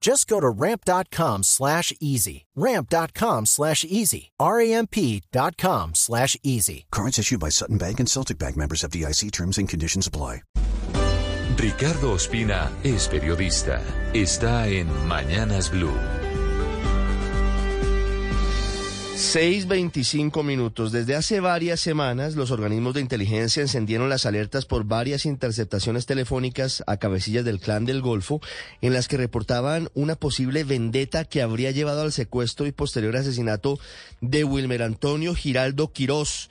Just go to ramp.com slash easy. Ramp.com slash easy. R-A-M-P.com slash easy. Cards issued by Sutton Bank and Celtic Bank members of DIC terms and conditions apply. Ricardo Ospina es periodista. Está en Mañanas Blue. 6.25 minutos. Desde hace varias semanas, los organismos de inteligencia encendieron las alertas por varias interceptaciones telefónicas a cabecillas del clan del Golfo, en las que reportaban una posible vendetta que habría llevado al secuestro y posterior asesinato de Wilmer Antonio Giraldo Quirós.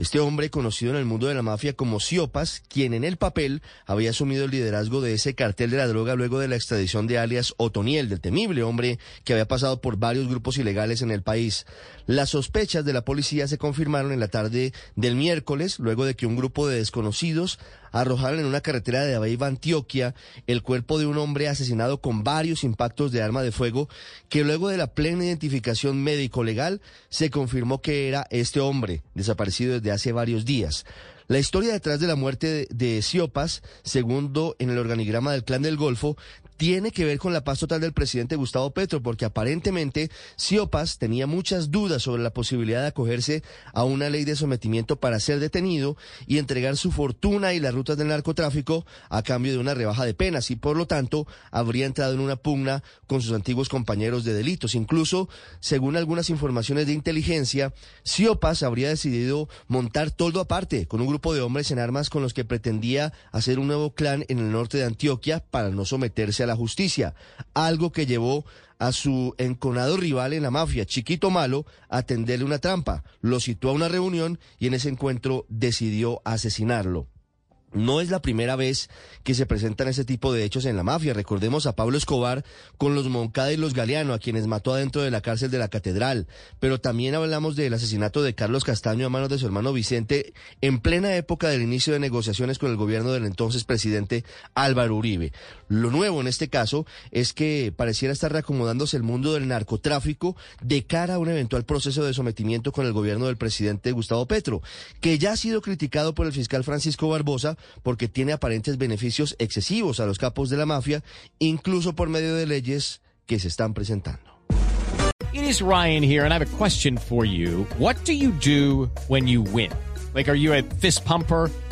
Este hombre, conocido en el mundo de la mafia como Siopas, quien en el papel había asumido el liderazgo de ese cartel de la droga luego de la extradición de alias Otoniel, del temible hombre que había pasado por varios grupos ilegales en el país. Las sospechas de la policía se confirmaron en la tarde del miércoles, luego de que un grupo de desconocidos arrojaron en una carretera de Abeiba, Antioquia, el cuerpo de un hombre asesinado con varios impactos de arma de fuego, que luego de la plena identificación médico-legal se confirmó que era este hombre, desaparecido desde hace varios días. La historia detrás de la muerte de, de Siopas, segundo en el organigrama del Clan del Golfo, tiene que ver con la paz total del presidente Gustavo Petro, porque aparentemente Siopas tenía muchas dudas sobre la posibilidad de acogerse a una ley de sometimiento para ser detenido y entregar su fortuna y las rutas del narcotráfico a cambio de una rebaja de penas y por lo tanto habría entrado en una pugna con sus antiguos compañeros de delitos. Incluso, según algunas informaciones de inteligencia, Siopas habría decidido montar todo aparte con un grupo de hombres en armas con los que pretendía hacer un nuevo clan en el norte de Antioquia para no someterse a la justicia, algo que llevó a su enconado rival en la mafia, Chiquito Malo, a tenderle una trampa. Lo citó a una reunión y en ese encuentro decidió asesinarlo. No es la primera vez que se presentan ese tipo de hechos en la mafia. Recordemos a Pablo Escobar con los Moncada y los Galeano, a quienes mató adentro de la cárcel de la catedral. Pero también hablamos del asesinato de Carlos Castaño a manos de su hermano Vicente en plena época del inicio de negociaciones con el gobierno del entonces presidente Álvaro Uribe. Lo nuevo en este caso es que pareciera estar reacomodándose el mundo del narcotráfico de cara a un eventual proceso de sometimiento con el gobierno del presidente Gustavo Petro, que ya ha sido criticado por el fiscal Francisco Barbosa porque tiene aparentes beneficios excesivos a los capos de la mafia, incluso por medio de leyes que se están presentando. It is Ryan here and I have a question for you. What do you do when you win? Like are you a fist pumper?